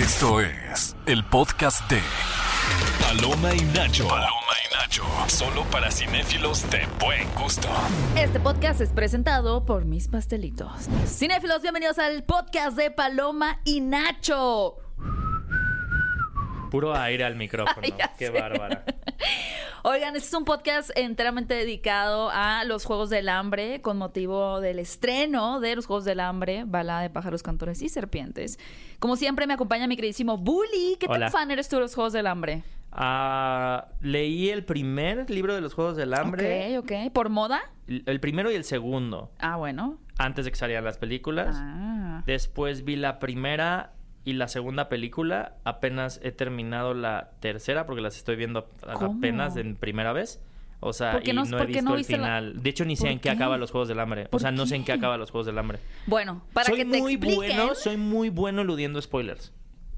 Esto es el podcast de Paloma y Nacho. Paloma y Nacho. Solo para cinéfilos de buen gusto. Este podcast es presentado por mis pastelitos. Cinéfilos, bienvenidos al podcast de Paloma y Nacho. Puro aire al micrófono. Qué sé. bárbara. Oigan, este es un podcast enteramente dedicado a los Juegos del Hambre con motivo del estreno de los Juegos del Hambre, balada de pájaros, cantores y serpientes. Como siempre me acompaña mi queridísimo Bully. ¿Qué tan Hola. fan eres tú de los Juegos del Hambre? Ah, leí el primer libro de los Juegos del Hambre. Ok, ok. ¿Por moda? El el primero y el segundo. Ah, bueno. Antes de que salieran las películas. Ah. Después vi la primera y la segunda película. Apenas he terminado la tercera porque las estoy viendo ¿Cómo? apenas en primera vez. O sea, ¿Por qué y no- no, he visto no el la- final. De hecho, ni sé ¿Por en qué, qué? acaba los Juegos del Hambre. O ¿Por sea, no sé en qué acaba los Juegos del Hambre. Bueno, para soy que te muy expliquen... bueno, soy muy bueno eludiendo spoilers.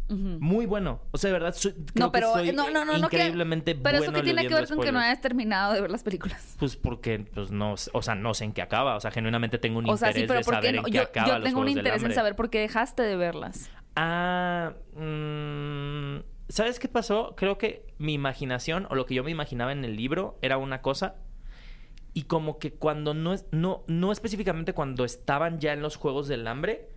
Muy bueno. O sea, de verdad, soy, creo No, pero que soy no, no, no, no increíblemente Pero bueno eso que tiene que ver con que no hayas terminado de ver las películas. Pues porque, pues no, o sea, no sé en qué acaba. O sea, genuinamente tengo un O sea, interés sí, pero de ¿por saber no? en qué Yo, acaba yo los tengo un interés en saber por qué dejaste de verlas. Ah, mm, ¿sabes qué pasó? Creo que mi imaginación o lo que yo me imaginaba en el libro era una cosa y como que cuando no es no no específicamente cuando estaban ya en los Juegos del Hambre,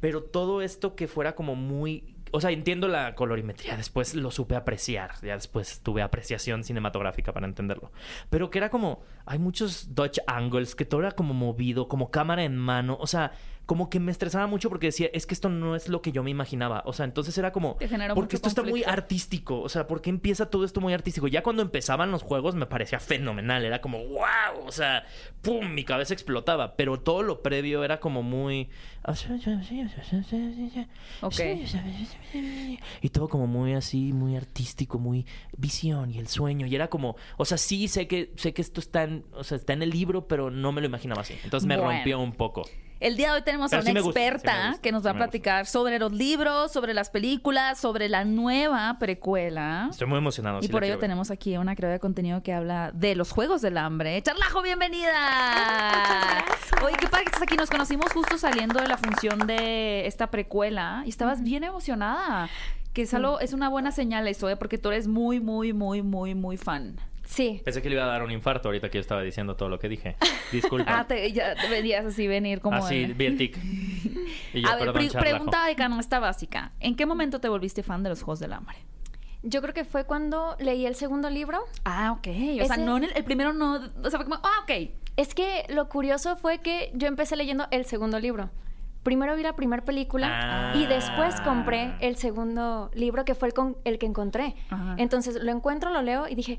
pero todo esto que fuera como muy o sea, entiendo la colorimetría, después lo supe apreciar, ya después tuve apreciación cinematográfica para entenderlo. Pero que era como, hay muchos Dutch angles, que todo era como movido, como cámara en mano, o sea, como que me estresaba mucho porque decía, es que esto no es lo que yo me imaginaba. O sea, entonces era como, Te generó porque esto está muy artístico, o sea, ¿por qué empieza todo esto muy artístico? Ya cuando empezaban los juegos me parecía fenomenal, era como, wow, o sea, pum, mi cabeza explotaba, pero todo lo previo era como muy... Ok. Y todo como muy así, muy artístico, muy visión y el sueño. Y era como, o sea, sí sé que, sé que esto está en, o sea, está en el libro, pero no me lo imaginaba así. Entonces me Bueno. rompió un poco. El día de hoy tenemos a una sí me gusta, sí me experta que nos va a platicar sobre los libros, sobre las películas, sobre la nueva precuela. Estoy muy emocionado. Y sí por ello tenemos aquí una creadora de contenido que habla de los Juegos del Hambre. Charlajo, bienvenida. Oye, qué padre que estás aquí. Nos conocimos justo saliendo de la función de esta precuela y estabas bien emocionada. Que es, algo, es una buena señal eso, ¿eh? porque tú eres muy, muy, muy, muy, muy fan. Sí. Pensé que le iba a dar un infarto ahorita que yo estaba diciendo todo lo que dije. Disculpa. Ah, te, ya te venías así venir como... Así, de- vi el tic. Y yo, a ver, perdón, pre- charlajo. pregunta de canasta básica. ¿En qué momento te volviste fan de los Juegos del Hambre? Yo creo que fue cuando leí el segundo libro. Ah, ok. O sea, no en el, el primero no... O sea, fue como... Ah, ok. Es que lo curioso fue que yo empecé leyendo el segundo libro. Primero vi la primera película Ah. y después compré el segundo libro que fue el, con- el que encontré. Ajá. Entonces lo encuentro, lo leo y dije,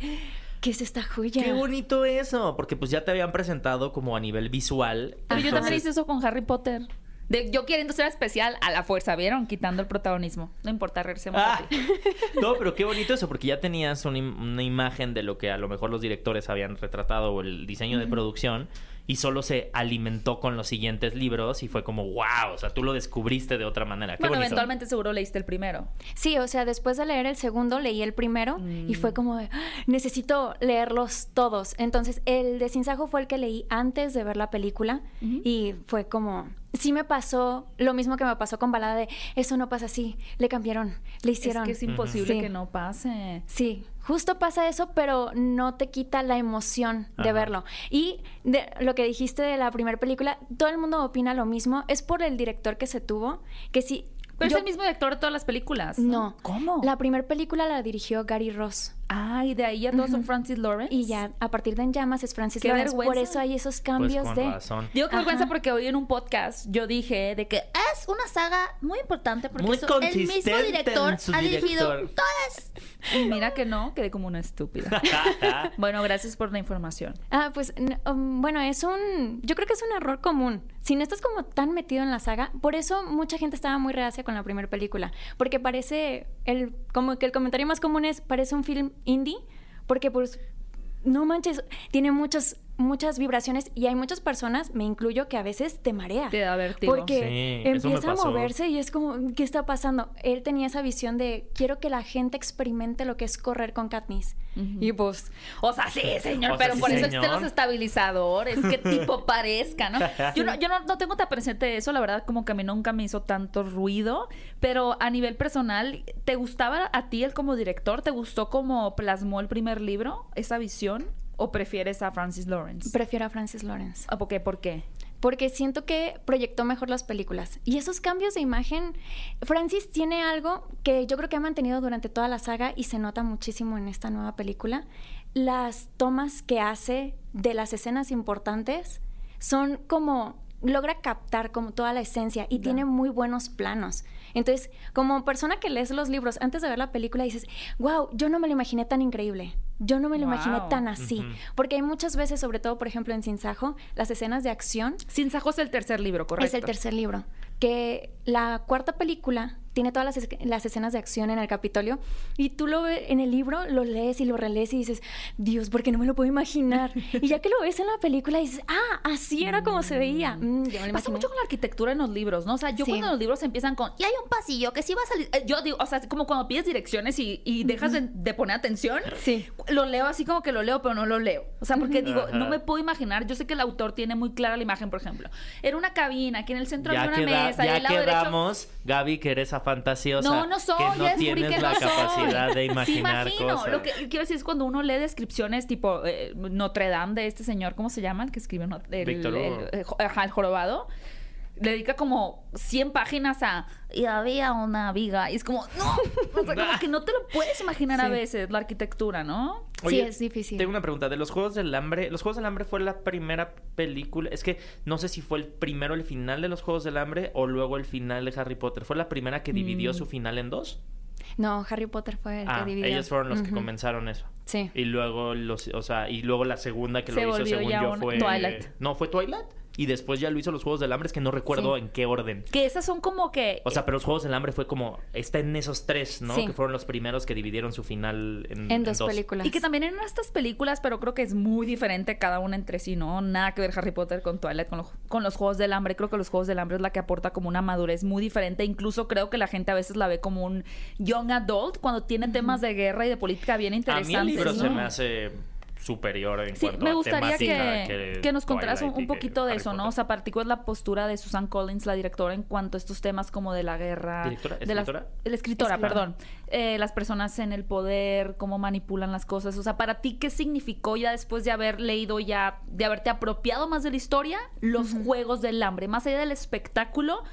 ¿qué es esta joya? Qué bonito eso, porque pues ya te habían presentado como a nivel visual. Pero yo también hice eso con Harry Potter. De, yo queriendo ser especial a la fuerza, ¿vieron? Quitando el protagonismo. No importa, regresemos Ah. a ti. No, pero qué bonito eso, porque ya tenías una imagen de lo que a lo mejor los directores habían retratado o el diseño de producción y solo se alimentó con los siguientes libros y fue como, wow, o sea, tú lo descubriste de otra manera. Qué Bueno, bonito. eventualmente seguro leíste el primero. Sí, o sea, después de leer el segundo, leí el primero y fue como de, "Ah, necesito leerlos todos. Entonces, el de Sinsajo fue el que leí antes de ver la película y fue como, sí me pasó lo mismo que me pasó con Balada de, eso no pasa así, le cambiaron, le hicieron. Es que es imposible Sí. que no pase. Sí, justo pasa eso, pero no te quita la emoción de Ajá. verlo. Y de lo que dijiste de la primera película, todo el mundo opina lo mismo. Es por el director que se tuvo, que sí. Pero yo- es el mismo director de todas las películas. No. ¿Cómo? La primera película la dirigió Gary Ross. Ah, y de ahí ya todos son. Francis Lawrence. Y ya a partir de En Llamas es Francis Qué Lawrence. Por eso hay esos Pues cambios con de. razón. Digo que vergüenza porque hoy en un podcast yo dije de que es una saga muy importante porque Muy eso- el mismo director ha dirigido todas. Y mira que no, quedé como una estúpida. bueno, gracias por la información. Ah, pues um, bueno, es un. Yo creo que es un error común. Si no estás como tan metido en la saga, por eso mucha gente estaba muy reacia con la primera película. Porque parece. el Como que el comentario más común es: parece un film indie. Porque, pues. No manches, tiene muchos muchas vibraciones y hay muchas personas, me incluyo, que a veces te marea. Te da vértigo. Porque Sí, empieza a moverse y es como, ¿qué está pasando? Él tenía esa visión de, quiero que la gente experimente lo que es correr con Katniss. Y pues, O sea, sí, señor, O sea, pero sí, por eso señor. existen los estabilizadores, que tipo parezca, ¿no? Yo, no, yo no, no tengo tan presente eso, la verdad, como que a mí nunca me hizo tanto ruido, pero a nivel personal, ¿te gustaba a ti él como director? ¿Te gustó cómo plasmó el primer libro, esa visión? ¿O prefieres a Francis Lawrence? prefiero a Francis Lawrence. ¿Ah, ¿Por qué? ¿Por qué? porque siento que proyectó mejor las películas. Y esos cambios de imagen, Francis tiene algo que yo creo que ha mantenido durante toda la saga y se nota muchísimo en esta nueva película. Las tomas que hace de las escenas importantes son como logra captar como toda la esencia y tiene muy buenos planos. Entonces, como persona que lees los libros antes de ver la película dices, wow, yo no me lo imaginé tan increíble. Yo no me lo imaginé tan así. Porque hay muchas veces, sobre todo, por ejemplo, en Sin Sajo, las escenas de acción Sin Sajo es el tercer libro, correcto. es el tercer libro. Que la cuarta película tiene todas las, las escenas de acción en el Capitolio y tú lo ves en el libro, lo lees y lo relees y dices, Dios, ¿por qué no me lo puedo imaginar? y ya que lo ves en la película dices, ah, así era como se veía. Mm, me lo Pasa mucho con la arquitectura en los libros, ¿no? O sea, yo Sí. cuando los libros empiezan con, y hay un pasillo que sí va a salir, eh, yo digo, o sea, como cuando pides direcciones y, y dejas de, de poner atención, Sí. lo leo así como que lo leo, pero no lo leo. O sea, porque digo, no me puedo imaginar, yo sé que el autor tiene muy clara la imagen, por ejemplo. Era una cabina, aquí en el centro Ya, había una queda- mesa, y ya al lado derecho... quedamos, Gaby, que eres esa fantasiosa. No, no soy, que no ya tienes que la no soy. capacidad de imaginar sí, imagino. cosas. Lo que quiero decir es cuando uno lee descripciones tipo eh, Notre Dame de este señor, ¿cómo se llama? El que escribió Not- el, ajá, el jorobado. Le dedica como 100 páginas a y había una viga y es como no, o sea, como que no te lo puedes imaginar a veces la arquitectura, ¿no? Sí, es difícil. Tengo una pregunta. De los Juegos del Hambre, ¿los Juegos del Hambre fue la primera película? Es que no sé si fue el primero el final de los Juegos del Hambre o luego el final de Harry Potter. ¿Fue la primera que dividió Mm. su final en dos? No, Harry Potter fue el ah, que dividió. ellos fueron los que comenzaron eso. Sí. Y luego los, o sea, y luego la segunda que Se lo hizo según yo fue Twilight. No, fue Twilight y después ya lo hizo los Juegos del Hambre, es que no recuerdo Sí. en qué orden. Que esas son como que O sea, pero los Juegos del Hambre fue como está en esos tres, ¿no? Sí. Que fueron los primeros que dividieron su final en, En dos, películas. Y que también en estas películas, pero creo que es muy diferente cada una entre sí, ¿no? Nada que ver Harry Potter con Twilight, con, lo- con los Juegos del Hambre. Creo que los Juegos del Hambre es la que aporta como una madurez muy diferente. Incluso creo que la gente a veces la ve como un young adult cuando tiene temas de guerra y de política bien A interesantes. mí el libro se me hace superior en Sí, cuanto me a gustaría temática que, que nos contaras un, poquito de eso, ¿no? O sea, para ti, ¿cuál es la postura de Susan Collins, la directora, en cuanto a estos temas como de la guerra? ¿Directora? De las- ¿Escritora? la escritora, Escritora. perdón. Eh, las personas en el poder, cómo manipulan las cosas. O sea, para ti, ¿qué significó ya después de haber leído ya, de haberte apropiado más de la historia, los Juegos del Hambre? Más allá del espectáculo,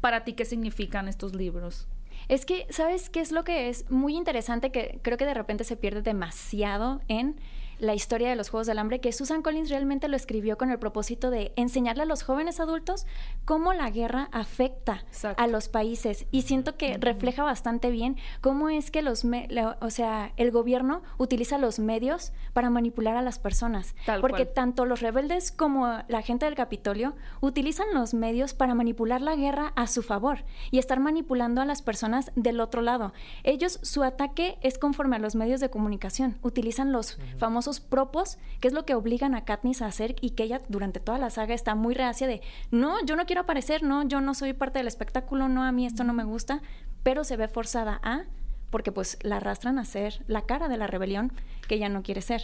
para ti, ¿qué significan estos libros? Es que, ¿sabes qué es lo que es muy interesante? Que creo que de repente se pierde demasiado en la historia de los Juegos del Hambre, que Susan Collins realmente lo escribió con el propósito de enseñarle a los jóvenes adultos cómo la guerra afecta Exacto. a los países. Y siento que refleja bastante bien cómo es que los, me- la- o sea, el gobierno utiliza los medios para manipular a las personas. Tal Porque cual. tanto los rebeldes como la gente del Capitolio utilizan los medios para manipular la guerra a su favor y estar manipulando a las personas del otro lado. Ellos, su ataque es conforme a los medios de comunicación. Utilizan los famosos propos, que es lo que obligan a Katniss a hacer y que ella durante toda la saga está muy reacia de, no, yo no quiero aparecer, no, yo no soy parte del espectáculo, no, a mí esto no me gusta, pero se ve forzada a porque pues la arrastran a ser la cara de la rebelión que ella no quiere ser.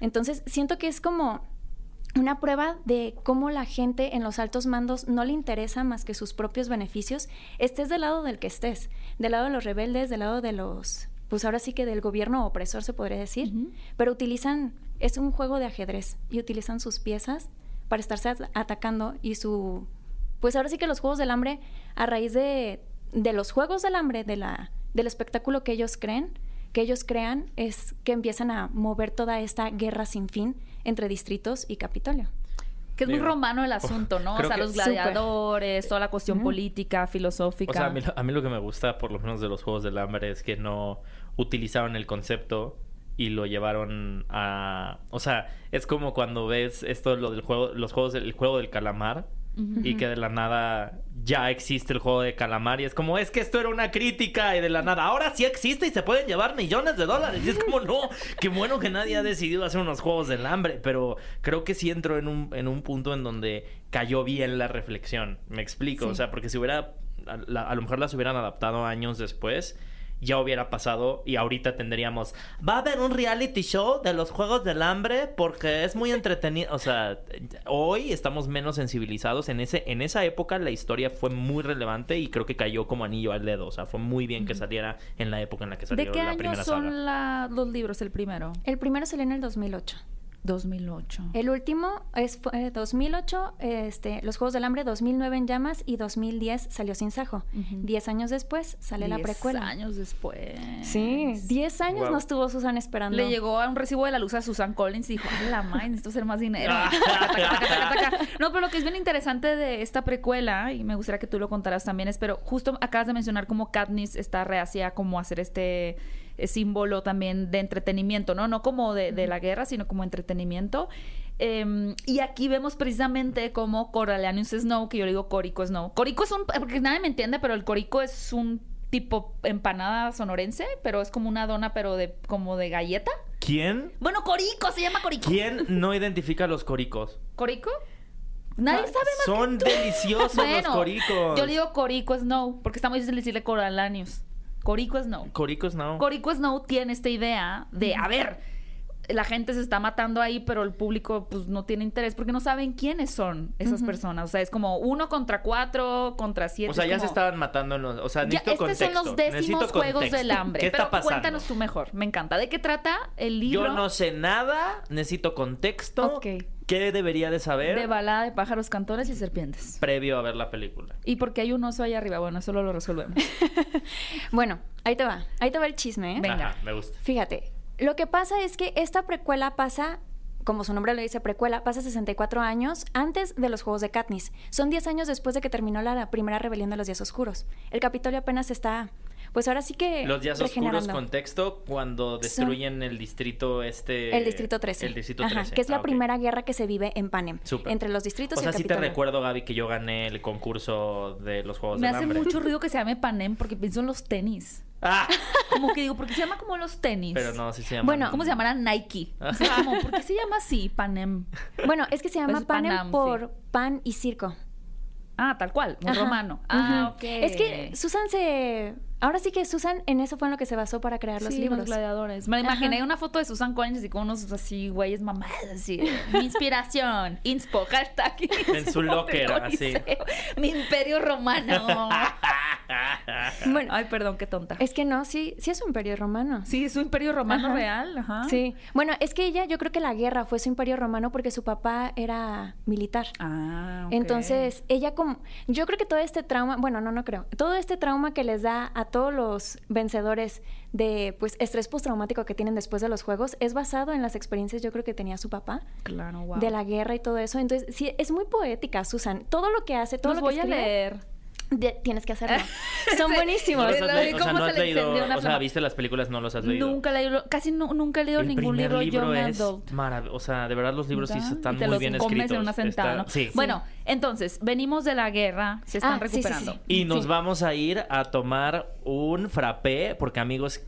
Entonces, siento que es como una prueba de cómo la gente en los altos mandos no le interesa más que sus propios beneficios, estés del lado del que estés, del lado de los rebeldes, del lado de los, pues ahora sí que del gobierno opresor se podría decir, pero utilizan, es un juego de ajedrez y utilizan sus piezas para estarse at- atacando y su, pues ahora sí que los Juegos del Hambre, a raíz de, de los Juegos del Hambre, de la, del espectáculo que ellos creen, que ellos crean, es que empiezan a mover toda esta guerra sin fin entre distritos y Capitolio. Que es muy Digo, romano el asunto, ¿no? O sea, los gladiadores, toda la cuestión política, filosófica. O sea, a mí, lo- a mí lo que me gusta, por lo menos de los Juegos del Hambre, es que no utilizaron el concepto y lo llevaron a... O sea, es como cuando ves esto, lo del juego, los juegos del el juego del calamar, y que de la nada ya existe el juego de calamar y es como, es que esto era una crítica y de la nada, ahora sí existe y se pueden llevar millones de dólares. Y es como, no, qué bueno que nadie ha decidido hacer unos juegos del hambre, pero creo que sí entró en un, en un punto en donde cayó bien la reflexión. Me explico, Sí. o sea, porque si hubiera, a, la- a lo mejor las hubieran adaptado años después. Ya hubiera pasado y ahorita tendríamos. Va a haber un reality show de los Juegos del Hambre porque es muy entretenido. O sea, hoy estamos menos sensibilizados. En ese, en esa época la historia fue muy relevante y creo que cayó como anillo al dedo. O sea, fue muy bien que saliera en la época en la que salió ¿De qué la año primera son saga. la- los libros, el primero? El primero salió en el 2008. 2008. El último es fue 2008, este, Los Juegos del Hambre, 2009 en llamas y 2010 salió Sin Sajo. Diez años después sale la Diez precuela. años después. Sí, 10 años Wow. nos tuvo Susan esperando. Le llegó a un recibo de la luz a Susan Collins y dijo, ¡ay, la madre, necesito hacer más dinero! Ah. No, pero lo que es bien interesante de esta precuela, y me gustaría que tú lo contaras también, es, pero justo acabas de mencionar cómo Katniss está reacia como hacer este símbolo también de entretenimiento, ¿no? No como de, de la guerra, sino como entretenimiento. Eh, y aquí vemos precisamente como Coralianus Snow, que yo le digo Corico Snow. Corico es un, porque nadie me entiende, pero el Corico es un tipo empanada sonorense, pero es como una dona, pero de como de galleta. ¿Quién? Bueno, Corico, se llama Corico. ¿Quién no identifica a los coricos? ¿Corico? Nadie sabe más Son que tú. deliciosos los coricos. Yo le digo Corico Snow, porque está muy difícil decirle Coralanius. Corico Snow. Coricos no. Corico Snow tiene esta idea de, a ver, la gente se está matando ahí, pero el público pues no tiene interés porque no saben quiénes son esas personas. O sea, es como uno contra cuatro, contra siete. O sea, ya como- se estaban matando en los... O sea, Ya, necesito estos son los décimos juegos del hambre. ¿Qué está pero pasando? cuéntanos tú mejor. Me encanta. ¿De qué trata el libro? Yo no sé nada, necesito contexto. Ok. ¿Qué debería de saber De balada de pájaros, cantores y serpientes. previo a ver la película? Y porque hay un oso ahí arriba. Bueno, eso lo resolvemos. Bueno, ahí te va. Ahí te va el chisme, ¿eh? Venga. Ajá, me gusta. Fíjate, lo que pasa es que esta precuela pasa, como su nombre lo dice, precuela, pasa 64 años antes de los Juegos de Katniss. Son 10 años después de que terminó la, la primera rebelión de los Días Oscuros. El Capitolio apenas está, pues ahora sí que Los días oscuros, contexto, cuando destruyen el distrito este... El Distrito 13. El Distrito Ajá, 13. que es la Ah, primera guerra que se vive en Panem. Súper. Entre los distritos O y sea, el sí te recuerdo, Gaby, que yo gané el concurso de los Juegos Me del hace Hambre. mucho ruido que se llame Panem porque pienso en los tenis. Ah, Como que digo, ¿por qué se llama como los tenis? pero no, sí se llama... Bueno, ¿Cómo se llamará Nike? O sea, como, ¿por qué se llama así, Panem? Bueno, es que se llama Pues Panem Panam, por pan y circo. Ah, tal cual, un Ajá. romano. Ah, ok. Es que Susan se... Ahora sí que Susan en eso fue en lo que se basó para crear los Sí, libros. los gladiadores. Me Ajá. imaginé una foto de Susan Collins y con unos así güeyes mamadas así. Mi inspiración, inspo, hashtag. En su locker, así. Mi imperio romano. Bueno, Ay, perdón, qué tonta. es que no, sí, sí es un imperio romano. Sí, es su imperio romano Ajá. real. Ajá. Sí. Bueno, es que ella, yo creo que la guerra fue su imperio romano porque su papá era militar. Ah, ok. Entonces, ella como, yo creo que todo este trauma, bueno, no, no creo, todo este trauma que les da a todos los vencedores de, pues, estrés postraumático que tienen después de los juegos es basado en las experiencias, yo creo que tenía su papá, Claro, wow. de la guerra y todo eso. Entonces, sí, es muy poética, Susan. Todo lo que hace, todo Los lo que voy a leer. De- tienes que hacerlo. Son Sí. buenísimos. ¿No O sea, no se has le leído... O sea, flama. ¿viste las películas? No los has leído. Nunca he leído, casi nu- nunca he leído El ningún libro, libro Young es Adult. maravilloso. O sea, de verdad los libros sí están y te muy los bien comes escritos. en una sentada, Está- ¿no? Sí. Bueno, entonces, venimos de la guerra, se están Ah, sí, sí, sí. recuperando. Y nos Sí. vamos a ir a tomar un frappé, porque amigos,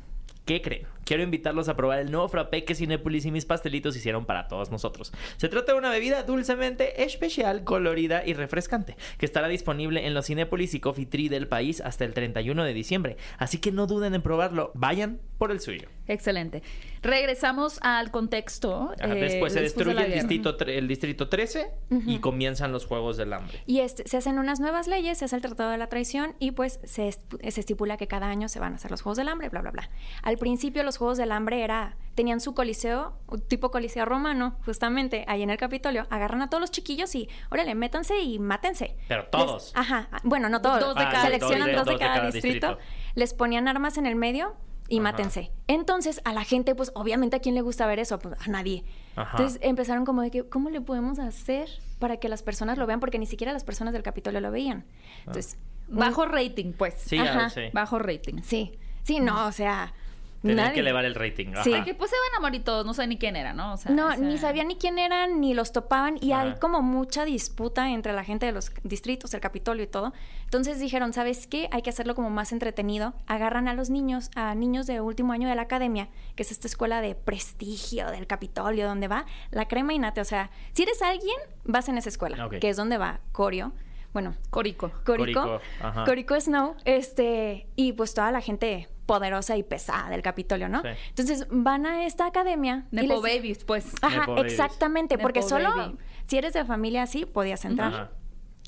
¿qué creen? Quiero invitarlos a probar el nuevo frappé que Cinépolis y mis pastelitos hicieron para todos nosotros. Se trata de una bebida dulcemente especial, colorida y refrescante, que estará disponible en los Cinépolis y Coffee Tree del país hasta el 31 de diciembre. Así que no duden en probarlo, vayan por el suyo. Excelente. Regresamos al contexto. Ajá, eh, después se de destruye el distrito, el distrito 13 y comienzan los Juegos del Hambre. Y este, se hacen unas nuevas leyes, se hace el Tratado de la Traición y pues se, est- se estipula que cada año se van a hacer los Juegos del Hambre, bla, bla, bla. Al principio los Juegos del Hambre era, tenían su coliseo, tipo coliseo romano, justamente ahí en el Capitolio, agarran a todos los chiquillos y, órale, métanse y mátense. Pero Les- todos. ajá, bueno, no todos. Dos de Ah, cada- Seleccionan dos de- dos de cada, cada distrito, distrito. les ponían armas en el medio y Ajá. mátense. Entonces, a la gente, pues, obviamente, ¿a quién le gusta ver eso? Pues, a nadie. Ajá. Entonces, empezaron como de que, ¿cómo le podemos hacer para que las personas lo vean? Porque ni siquiera las personas del Capitolio lo veían. Entonces, un- Bajo rating, pues. Sí, Ajá. sí. Bajo rating. Sí, sí, no, o sea, Tenían Nadie. que elevar el rating. Sí. Que pues se van a morir todos, no sé ni quién era, ¿no? O sea, No, ni sabían ni quién eran, ni los topaban, y hay como mucha disputa entre la gente de los distritos, el Capitolio y todo. Entonces dijeron, ¿sabes qué? Hay que hacerlo como más entretenido. Agarran a los niños, a niños de último año de la academia, que es esta escuela de prestigio del Capitolio, donde va la crema innata. O sea, si eres alguien, vas en esa escuela, que es donde va Corio. Bueno, Corico. Corico, Corico, ajá. Corico Snow, este, y pues toda la gente poderosa y pesada del Capitolio, ¿no? Sí. Entonces van a esta academia. y Nepo les- Babies, pues. Ajá, Nepo exactamente, Nepo porque solo baby. si eres de familia así podías entrar. Ajá.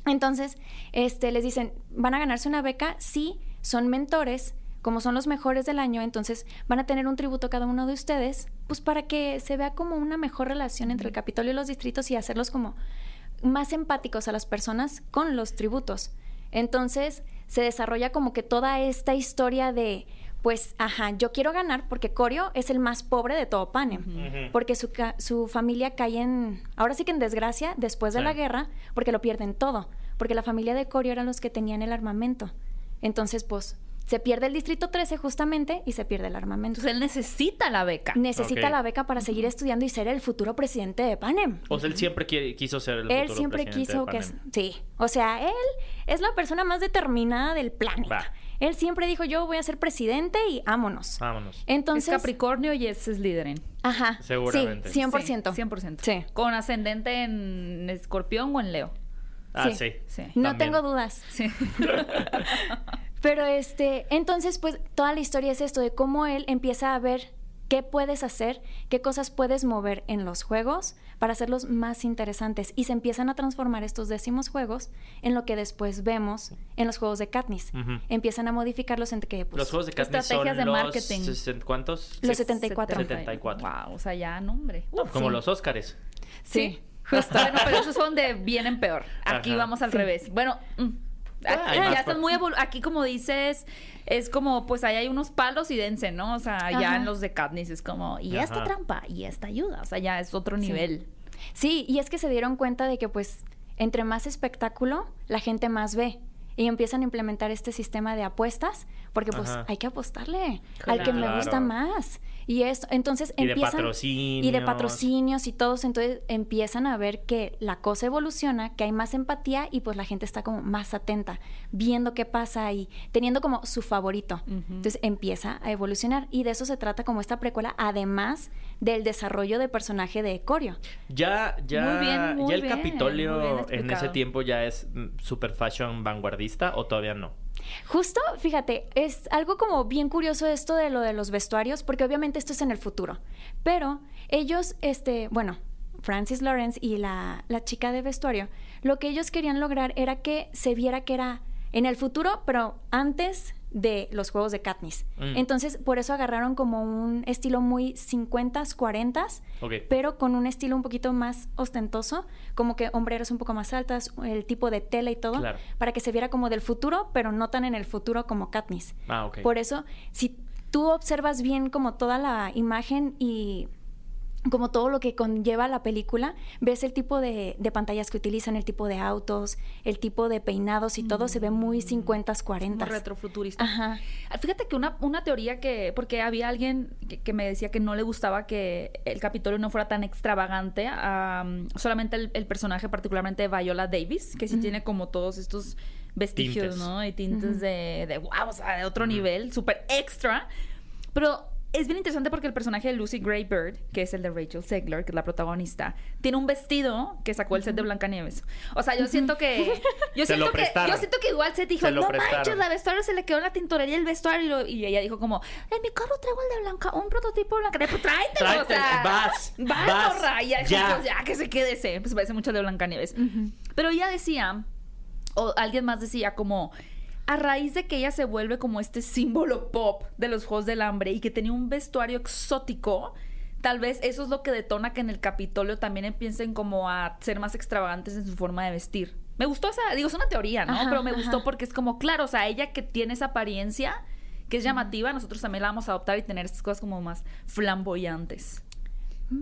Entonces, este, les dicen, van a ganarse una beca si son mentores, como son los mejores del año, entonces van a tener un tributo cada uno de ustedes, pues para que se vea como una mejor relación entre el Capitolio y los distritos y hacerlos como más empáticos a las personas con los tributos. Entonces, se desarrolla como que toda esta historia de, pues, ajá, yo quiero ganar porque Corio es el más pobre de todo Panem porque su, ca- su familia cae en, ahora sí que en desgracia, después de Sí. la guerra, porque lo pierden todo, porque la familia de Corio eran los que tenían el armamento. Entonces, pues, se pierde el Distrito 13 justamente y se pierde el armamento. Entonces él necesita la beca. Necesita la beca para seguir estudiando y ser el futuro presidente de Panem. O sea, él siempre qui- quiso ser el Él futuro siempre presidente quiso de que... Sí, o sea, él es la persona más determinada del planeta. Va. Él siempre dijo, yo voy a ser presidente y vámonos. Vámonos. Entonces... es Capricornio y es Slytherin. Ajá. Seguramente. Sí, 100%. Sí, 100%. Sí. Con ascendente en Escorpión o en Leo. Ah, sí. sí. Sí. No También. tengo dudas. Sí. Pero este, entonces, pues toda la historia es esto de cómo él empieza a ver qué puedes hacer, qué cosas puedes mover en los juegos para hacerlos más interesantes. Y se empiezan a transformar estos décimos juegos en lo que después vemos en los juegos de Katniss. Empiezan a modificarlos entre que pues, Los juegos de Katniss son Estrategias de los marketing. 60 ¿Cuántos? Los 74. 74. Wow, o sea, ya, no, hombre. No, como Sí. los Óscares. Sí, justo. bueno, pero esos son de bien en peor. Aquí Ajá. vamos al revés. Bueno, mm, aquí más ya están muy Aquí, como dices, es como, pues ahí hay unos palos y dense, ¿no? O sea, ya Ajá. en los de Katniss es como, y esta Ajá. trampa, y esta ayuda. O sea, ya es otro nivel. Sí, y es que se dieron cuenta de que pues entre más espectáculo, la gente más ve. Y empiezan a implementar este sistema de apuestas, porque pues Ajá. hay que apostarle al que me gusta más. Y esto, entonces Y de empiezan... patrocinios. Y de patrocinios y todos, entonces empiezan a ver que la cosa evoluciona, que hay más empatía y pues la gente está como más atenta, viendo qué pasa y teniendo como su favorito. Entonces empieza a evolucionar y de eso se trata como esta precuela, además del desarrollo de personaje de Corio. Ya, ya, Muy bien, muy ya el bien, Capitolio muy bien en ese tiempo ya es mm, super fashion vanguardista o todavía no. Justo, fíjate, es algo como bien curioso esto de lo de los vestuarios, porque obviamente esto es en el futuro. Pero ellos, este, bueno, Francis Lawrence y la, la chica de vestuario, lo que ellos querían lograr era que se viera que era en el futuro, pero antes de los juegos de Katniss. Mm. Entonces, por eso agarraron como un estilo muy 50s, 40s, Ok. pero con un estilo un poquito más ostentoso, como que hombreras un poco más altas, el tipo de tela y todo, Claro. para que se viera como del futuro, pero no tan en el futuro como Katniss. Ah, ok. Por eso, si tú observas bien como toda la imagen y como todo lo que conlleva la película, ves el tipo de, de pantallas que utilizan, el tipo de autos, el tipo de peinados y todo se ve muy 50s, 40s. Como retrofuturista. Ajá. Ah, Fíjate que una, una teoría que, porque había alguien que, que me decía que no le gustaba que el Capitolio no fuera tan extravagante, am, solamente el, el personaje particularmente de Viola Davis, que sí tiene como todos estos vestigios, Tintes. ¿no? Y tintes de, de wow, o sea, de otro nivel, súper extra. Pero es bien interesante porque el personaje de Lucy Gray Bird, que es el de Rachel Zegler, que es la protagonista, tiene un vestido que sacó el set de Blancanieves. O sea, yo siento que. Yo Se siento lo que, yo siento que igual se dijo, Se no prestaron". manches, la vestuario se le quedó en la tintorería el vestuario. Y, lo- y ella dijo como, en mi carro traigo el de Blanca, un prototipo de Blancanieves. Pues tráetelo, o Tráetelo, sea. vas, vas, vas, morra. Y ya, ya. pues, ya, que se quede ese. Pues parece mucho al de Blancanieves. Pero ella decía, o alguien más decía como... A raíz de que ella se vuelve como este símbolo pop de los Juegos del Hambre y que tenía un vestuario exótico, tal vez eso es lo que detona que en el Capitolio también empiecen como a ser más extravagantes en su forma de vestir. Me gustó esa, digo, es una teoría, ¿no? Ajá, Pero me gustó ajá. porque es como, claro, o sea, ella que tiene esa apariencia que es llamativa, nosotros también la vamos a adoptar y tener estas cosas como más flamboyantes.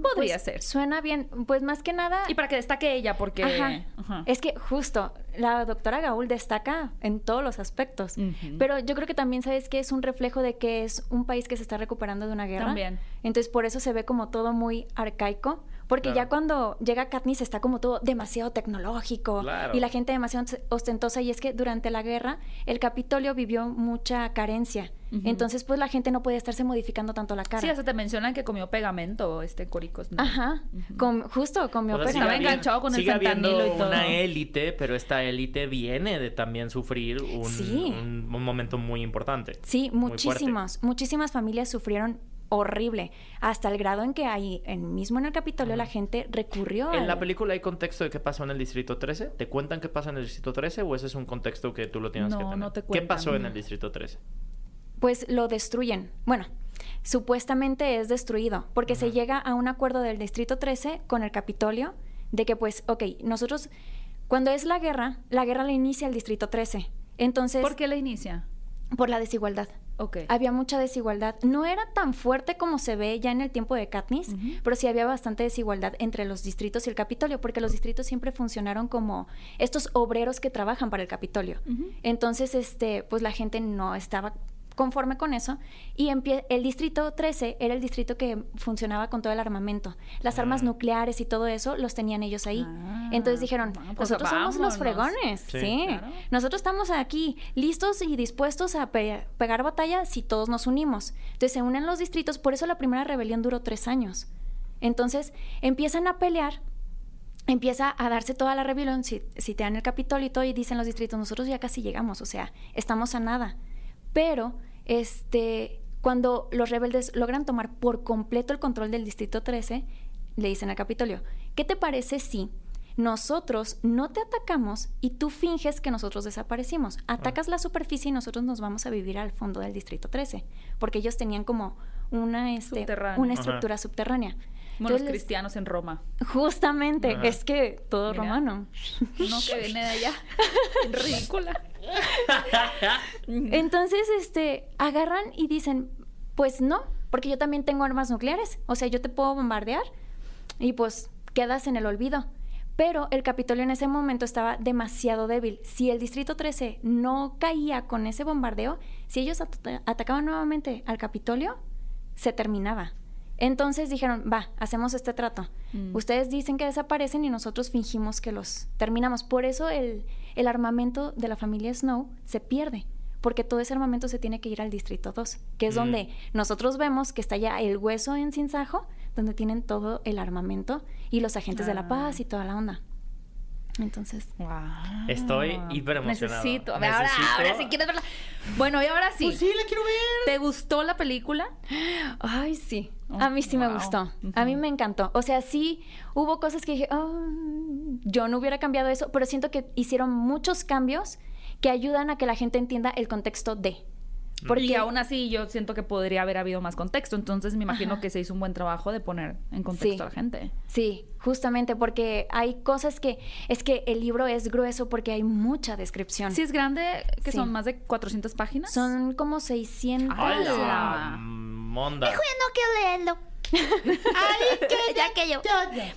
Podría Pues, ser. Suena bien. Pues más que nada. Y para que destaque ella, porque... Ajá. Ajá. Es que justo, la doctora Gaul destaca en todos los aspectos. Pero yo creo que también sabes que es un reflejo de que es un país que se está recuperando de una guerra. También. Entonces por eso se ve como todo muy arcaico. Porque Claro. ya cuando llega Katniss está como todo demasiado tecnológico Claro. y la gente demasiado ostentosa. Y es que durante la guerra el Capitolio vivió mucha carencia. Entonces pues la gente no podía estarse modificando tanto la cara. Sí, hasta te mencionan que comió pegamento este Coricos. ¿no? Ajá, com- justo comió O sea, sigue estaba enganchado con el sigue fentanilo y todo. una élite, pero esta élite viene de también sufrir un, Sí. un- un momento muy importante. Sí, muchísimas, muchísimas familias sufrieron horrible, hasta el grado en que ahí, en, mismo en el Capitolio, la gente recurrió ¿En al- la película hay contexto de qué pasó en el Distrito 13? ¿Te cuentan qué pasa en el Distrito 13 o ese es un contexto que tú lo tienes No, que tener? no te ¿Qué cuentan. pasó en el Distrito 13? Pues lo destruyen. Bueno, supuestamente es destruido, porque se llega a un acuerdo del Distrito 13 con el Capitolio de que, pues, ok, nosotros, cuando es la guerra, la guerra la inicia el Distrito 13. Entonces, ¿Por qué la inicia? por la desigualdad. Ok. Había mucha desigualdad. No era tan fuerte como se ve ya en el tiempo de Katniss, pero sí había bastante desigualdad entre los distritos y el Capitolio, porque los distritos siempre funcionaron como estos obreros que trabajan para el Capitolio. Entonces, este, pues la gente no estaba conforme con eso y el distrito 13 era el distrito que funcionaba con todo el armamento. Las armas Mm. nucleares y todo eso los tenían ellos ahí. Ah, Entonces dijeron, bueno, pues nosotros somos los vámonos". fregones, Sí. sí. Claro. Nosotros estamos aquí listos y dispuestos a pe- pegar batalla si todos nos unimos. Entonces se unen los distritos, por eso la primera rebelión duró tres años. Entonces empiezan a pelear, empieza a darse toda la rebelión, si, si te dan el Capitolio y todo, y dicen los distritos, nosotros ya casi llegamos, o sea, estamos a nada. Pero, este, cuando los rebeldes logran tomar por completo el control del Distrito 13, le dicen al Capitolio, ¿qué te parece si nosotros no te atacamos y tú finges que nosotros desaparecimos? Atacas la superficie y nosotros nos vamos a vivir al fondo del Distrito 13, porque ellos tenían como una, este, una Ajá. estructura subterránea. Bueno, los cristianos en Roma. Justamente, Ajá. es que todo Mira. romano. No que viene de allá. Ridícula. Entonces, este, agarran y dicen, pues no, porque yo también tengo armas nucleares, o sea, yo te puedo bombardear y pues quedas en el olvido. Pero el Capitolio en ese momento estaba demasiado débil. Si el Distrito 13 no caía con ese bombardeo, si ellos at- atacaban nuevamente al Capitolio, se terminaba. Entonces dijeron, va, hacemos este trato. Mm. Ustedes dicen que desaparecen y nosotros fingimos que los terminamos. Por eso el, el armamento de la familia Snow se pierde, porque todo ese armamento se tiene que ir al Distrito 2, que es Mm. donde nosotros vemos que está ya el hueso en Sinsajo, donde tienen todo el armamento y los agentes de Ah. la paz y toda la onda. Entonces, Wow. Estoy hiperemocionado. Necesito. A ver, Ahora, Necesito- ahora sí quieres verla. Bueno, y ahora sí. Pues sí, la quiero ver. ¿Te gustó la película? ay, sí. Oh, A mí sí me gustó. A mí me encantó. O sea, sí hubo cosas que dije, "Ah, yo no hubiera cambiado eso, pero siento que hicieron muchos cambios que ayudan a que la gente entienda el contexto de. Porque y aún así yo siento que podría haber habido más contexto. Entonces me imagino Ajá. que se hizo un buen trabajo de poner en contexto Sí. a la gente. Sí, justamente porque hay cosas que es que el libro es grueso porque hay mucha descripción. Sí, es grande, que Sí. son más de 400 páginas. Son como 600. ¡Hala! Monda. Ay, que ya que yo.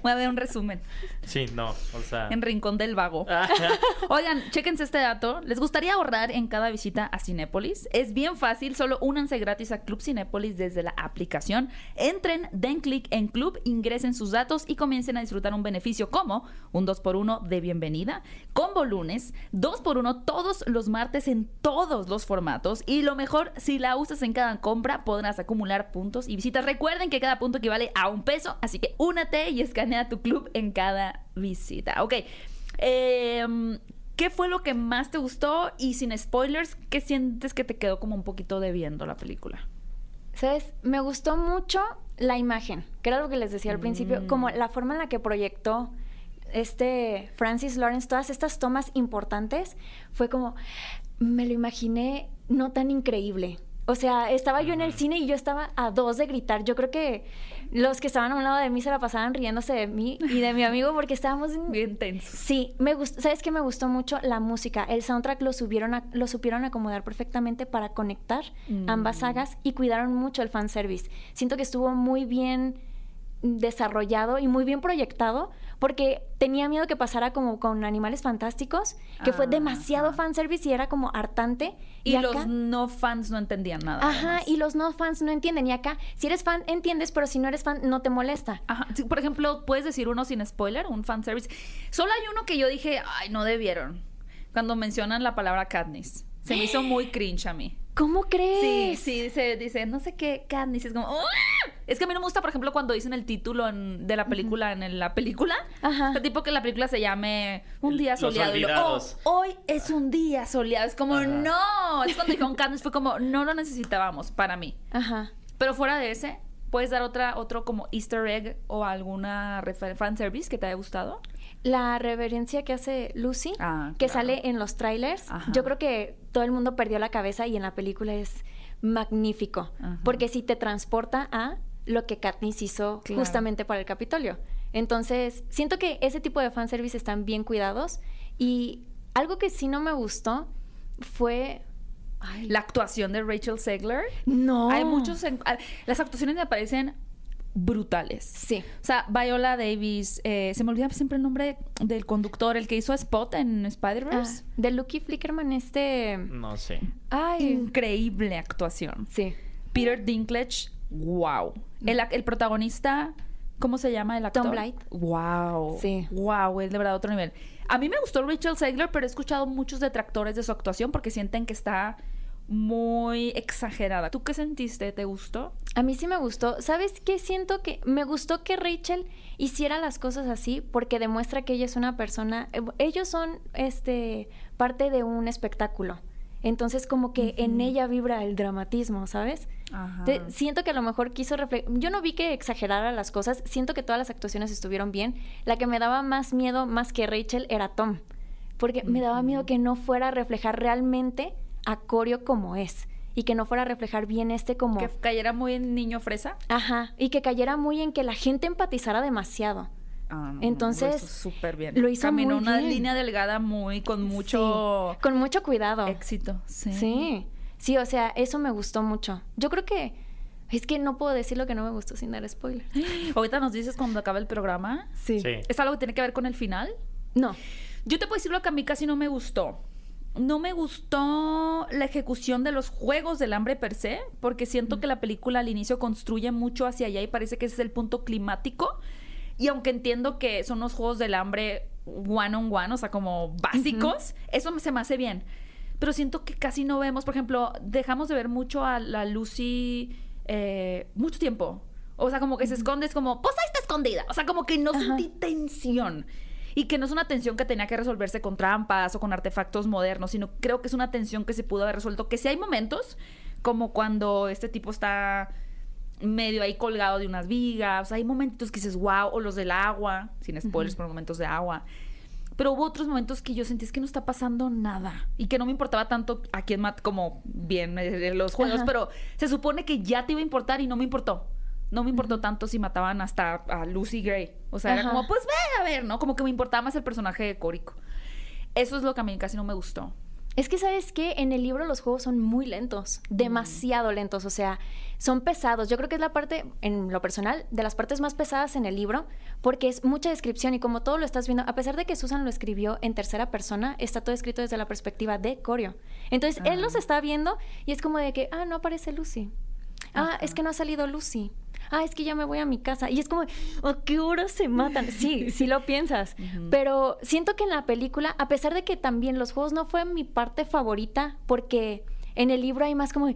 Voy a ver un resumen Sí, no, o sea... en Rincón del Vago. Oigan, chéquense este dato. ¿Les gustaría ahorrar en cada visita a Cinépolis? Es bien fácil, solo únanse gratis a Club Cinépolis desde la aplicación. Entren, den clic en Club, ingresen sus datos y comiencen a disfrutar un beneficio como un 2x1 de bienvenida, combo lunes, 2x1 todos los martes en todos los formatos y lo mejor, si la usas en cada compra podrás acumular puntos y visitas. Recuerden que cada punto equivale a un peso, así que únate y escanea tu club en cada visita. Ok. Em, ¿Qué fue lo que más te gustó? Y sin spoilers, ¿qué sientes que te quedó como un poquito debiendo la película? ¿Sabes? Me gustó mucho la imagen, que era lo que les decía al principio, Mm. como la forma en la que proyectó este Francis Lawrence todas estas tomas importantes, fue como, me lo imaginé no tan increíble. O sea, estaba yo en el cine y yo estaba a dos de gritar. Yo creo que los que estaban a un lado de mí se la pasaban riéndose de mí y de mi amigo porque estábamos en- Bien. Sí, me gustó, ¿sabes qué me gustó mucho? La música, el soundtrack lo, subieron a- lo supieron acomodar perfectamente para conectar Mm. ambas sagas y cuidaron mucho el fanservice. Siento que estuvo muy bien desarrollado y muy bien proyectado porque tenía miedo que pasara como con Animales Fantásticos, que fue Ah, demasiado ajá. fanservice y era como hartante. Y, acá- los no fans no entendían nada. Ajá, además. y los no fans no entienden. Y acá, si eres fan, entiendes, pero si no eres fan, no te molesta. Ajá. Sí, por ejemplo, ¿puedes decir uno sin spoiler? Un fanservice. Solo hay uno que yo dije, ay, no debieron. Cuando mencionan la palabra Katniss. Se me hizo muy cringe a mí. ¿Cómo Sí, crees? sí, dice, dice, no sé qué, Katniss. Es como, "¡Ah!". Es que a mí no me gusta, por ejemplo, cuando dicen el título en- de la película en el- la película. Ajá. Tipo que la película se llame Un día Los soleado. y lo. "Oh, hoy es un día soleado. Es como, Ajá. no. Es cuando dijeron Katniss, fue como, no lo necesitábamos para mí. Ajá. Pero fuera de ese, ¿puedes dar otra, otro como easter egg o alguna refer- fanservice que te haya gustado? La reverencia que hace Lucy, Ah, que claro. sale en los trailers, Ajá. yo creo que todo el mundo perdió la cabeza y en la película es magnífico, Ajá. porque sí te transporta a lo que Katniss hizo Claro. justamente para el Capitolio. Entonces, siento que ese tipo de fanservice están bien cuidados y algo que sí no me gustó fue... Ay, La actuación de Rachel Segler. No. Hay muchos... en- las actuaciones me parecen brutales. Sí. O sea, Viola Davis, eh, se me olvida siempre el nombre del conductor, el que hizo a Spot en Ah, Spider-Verse. de Lucky Flickerman, este... No sé. Ay, Increíble actuación. sí. Peter Dinklage, wow. El, el protagonista, ¿cómo se llama el actor? Tom Blythe. Wow. Sí. Wow, es de verdad otro nivel. A mí me gustó Rachel Zegler, pero he escuchado muchos detractores de su actuación porque sienten que está muy exagerada. ¿Tú qué sentiste? ¿Te gustó? A mí sí me gustó. ¿Sabes qué? Siento que me gustó que Rachel hiciera las cosas así porque demuestra que ella es una persona. eh, Ellos son este parte de un espectáculo. Entonces, como que en ella vibra el dramatismo, ¿sabes? Ajá. Te- siento que a lo mejor quiso reflejar. Yo no vi que exagerara las cosas. Siento que todas las actuaciones estuvieron bien. La que me daba más miedo, más que Rachel, era Tom. Porque me daba miedo que no fuera a reflejar realmente a Corio como es. Y que no fuera a reflejar bien este como. Que cayera muy en niño fresa. Ajá, y que cayera muy en que la gente empatizara demasiado. Ah, no, Entonces, lo hizo súper bien. lo hizo Caminó muy una bien. línea delgada muy, con mucho Sí, con mucho cuidado. éxito. Sí. Sí, sí, o sea, eso me gustó mucho. Yo creo que es que no puedo decir lo que no me gustó sin dar spoiler. Ahorita nos dices cuando acabe el programa. Sí. Sí. ¿Es algo que tiene que ver con el final? No. Yo te puedo decir lo que a mí casi no me gustó. No me gustó la ejecución de los juegos del hambre per se, porque siento que la película al inicio construye mucho hacia allá y parece que ese es el punto climático. Y aunque entiendo que son los juegos del hambre one on one, o sea, como básicos, eso se me hace bien. Pero siento que casi no vemos, por ejemplo, dejamos de ver mucho a la Lucy eh, mucho tiempo. O sea, como que se esconde, es como, pues ahí está escondida. O sea, como que no sentí tensión. Y que no es una tensión que tenía que resolverse con trampas o con artefactos modernos, sino creo que es una tensión que se pudo haber resuelto. Que sí hay momentos, como cuando este tipo está medio ahí colgado de unas vigas. O sea, hay momentos que dices, wow, o los del agua, sin spoilers, pero momentos de agua. Pero hubo otros momentos que yo sentí es que no está pasando nada y que no me importaba tanto a quién mat como bien eh, los juegos, Ajá. pero se supone que ya te iba a importar y no me importó. No me importó tanto si mataban hasta a Lucy Gray. O sea, era como, pues ve a ver, ¿no? Como que me importaba más el personaje de Córico. Eso es lo que a mí casi no me gustó. Es que, ¿sabes qué? En el libro los juegos son muy lentos, demasiado lentos, o sea, son pesados. Yo creo que es la parte, en lo personal, de las partes más pesadas en el libro, porque es mucha descripción y como todo lo estás viendo, a pesar de que Susan lo escribió en tercera persona, está todo escrito desde la perspectiva de Corio. Entonces, él los está viendo y es como de que, ah, no aparece Lucy. Ah, es que no ha salido Lucy. Ah, es que ya me voy a mi casa. Y es como, ¿a qué hora se matan? Sí, sí lo piensas. Pero siento que en la película, a pesar de que también los juegos no fue mi parte favorita, porque en el libro hay más como,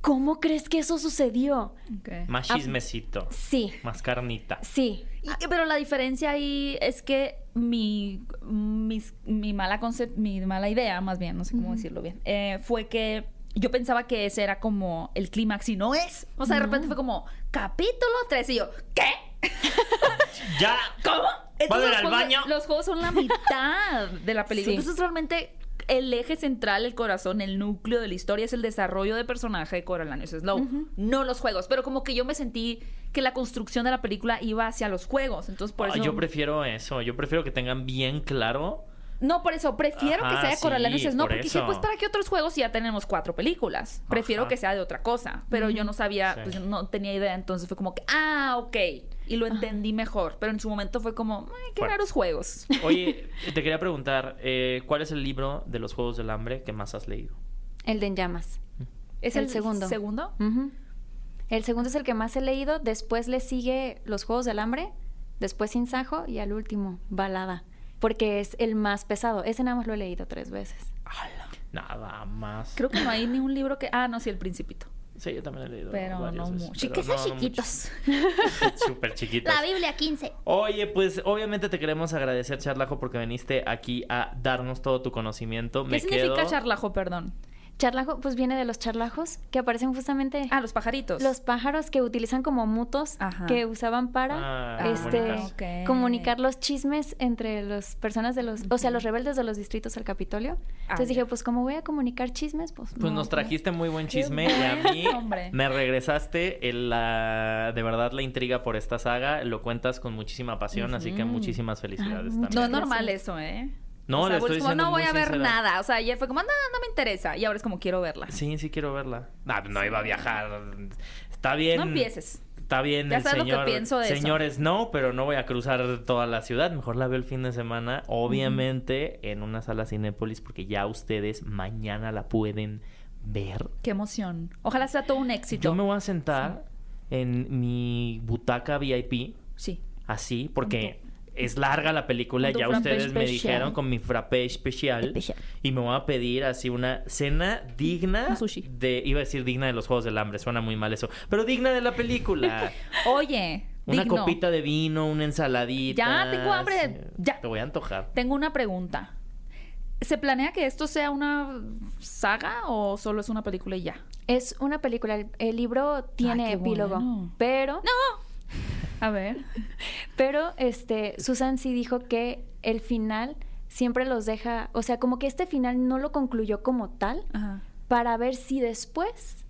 ¿cómo crees que eso sucedió? Más Ah, chismecito. Sí, Más carnita. sí. Y- pero la diferencia ahí es que mi, mis- mi, mala concep- mi mala idea, más bien, no sé cómo decirlo bien, eh, fue que yo pensaba que ese era como el clímax y no es. O sea, de repente fue como capítulo 3 y yo, ¿qué? ¡Ya! ¿Cómo? ¿Va a ir los al juegos- baño? Los juegos son la mitad de la película. Sí. Entonces, realmente, el eje central, el corazón, el núcleo de la historia es el desarrollo de personaje de Coriolanus Slow, no los juegos. Pero como que yo me sentí que la construcción de la película iba hacia los juegos. Entonces, por Ah, eso. Yo prefiero eso. Yo prefiero que tengan bien claro. No, por eso, prefiero Ajá, que sea de sí, Coriolanus Slow, por porque dije, eso. pues, ¿para qué otros juegos si ya tenemos cuatro películas? Prefiero Ajá. que sea de otra cosa. Pero yo no sabía, Sí. pues, no tenía idea. Entonces fue como que, ah, ok. y lo entendí mejor. Pero en su momento fue como, ay, qué raros juegos. Oye, te quería preguntar, eh, ¿cuál es el libro de los Juegos del Hambre que más has leído? El de En Llamas. ¿Es El segundo. ¿Segundo? Ujú. El segundo es el que más he leído. Después le sigue Los Juegos del Hambre. Después Sin Sajo. Y al último, Balada. Porque es el más pesado. Ese nada más lo he leído tres veces. Nada más. Creo que no hay ni un libro que. Ah, no, sí, El Principito. Sí, yo también he leído. Pero no veces, mucho. pero Que sean no, chiquitos. Súper chiquitos. La Biblia 15. Oye, pues obviamente te queremos agradecer, Charlajo, porque viniste aquí a darnos todo tu conocimiento. ¿Qué Me significa quedo... charlajo, perdón? Charlajo, pues viene de los charlajos, que aparecen justamente Ah, los pajaritos. los pájaros que utilizan como mutos, Ajá. que usaban para Ah, este comunicar. los chismes entre las personas de los, o sea, los rebeldes de los distritos al Capitolio. Entonces Ah, dije, pues como voy a comunicar chismes, pues Pues no, nos trajiste muy buen chisme y a mí me regresaste el, la, de verdad la intriga por esta saga. Lo cuentas con muchísima pasión, así que muchísimas felicidades Ah, también. No es normal eso, ¿eh? No, o sea, le estoy como, no voy a ver sincera. nada. O sea, ayer fue como, no, no me interesa. Y ahora es como, quiero verla. Sí, sí quiero verla. Ah, no iba a viajar. Está bien. No empieces. Está bien Ya el sabes lo que señor. pienso de eso. Señores, no, pero no voy a cruzar toda la ciudad. Mejor la veo el fin de semana. Obviamente en una sala Cinépolis, porque ya ustedes mañana la pueden ver. Qué emoción. Ojalá sea todo un éxito. Yo me voy a sentar en mi butaca VIP, Sí. así, porque es larga la película. Tu Ya ustedes me dijeron con mi frappé especial. Especial. Y me voy a pedir así una cena digna Un sushi. de, iba a decir digna de los Juegos del Hambre, suena muy mal eso, pero digna de la película. Oye, una digno. copita de vino, una ensaladita. Ya, tengo hambre. sí. Ya. Te voy a antojar. Tengo una pregunta. ¿Se planea que esto sea una saga o solo es una película y ya? Es una película, el, el libro tiene qué epílogo, bueno. pero A ver. pero este Susan sí dijo que el final siempre los deja, o sea, como que este final no lo concluyó como tal Ajá. para ver si después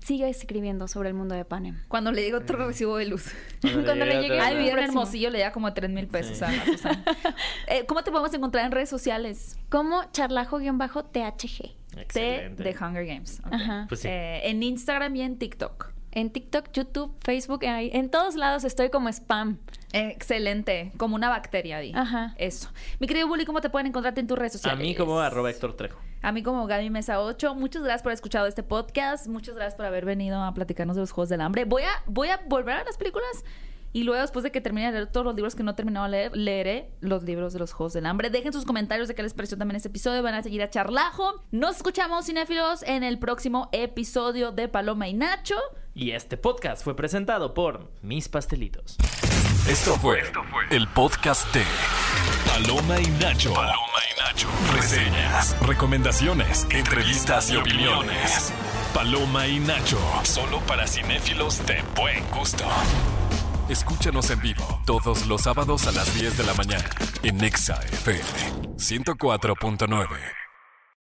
sigue escribiendo sobre el mundo de Panem. Cuando le llegue otro recibo de luz. Cuando le llegue en próximo. Hermosillo, le da como 3 mil pesos Sí. a Susana. Eh, ¿Cómo te podemos encontrar en redes sociales? Como charlajo-thg. De Hunger Games. Ok. Ajá. Pues sí. Eh, en Instagram y en TikTok. En TikTok, YouTube, Facebook, ahí, en todos lados estoy como spam. Excelente. Como una bacteria, di. Ajá. Eso. Mi querido Bully, ¿cómo te pueden encontrarte en tus redes A sociales? mí como arroba Héctor Trejo. A mí como Gaby Mesa 8. Muchas gracias por haber escuchado este podcast. Muchas gracias por haber venido a platicarnos de los Juegos del Hambre. Voy a, voy a volver a las películas y luego después de que termine de leer todos los libros que no he terminado de leer, leeré los libros de los Juegos del Hambre. Dejen sus comentarios de qué les pareció también este episodio. Van a seguir a Charlajo. Nos escuchamos, cinéfilos, en el próximo episodio de Paloma y Nacho. Y este podcast fue presentado por Mis Pastelitos. Esto fue el podcast de Paloma y Nacho. Paloma y Nacho. Reseñas, recomendaciones, entrevistas y opiniones. Paloma y Nacho. Solo para cinéfilos de buen gusto. Escúchanos en vivo todos los sábados a las 10 de la mañana en Nexa FM 104.9.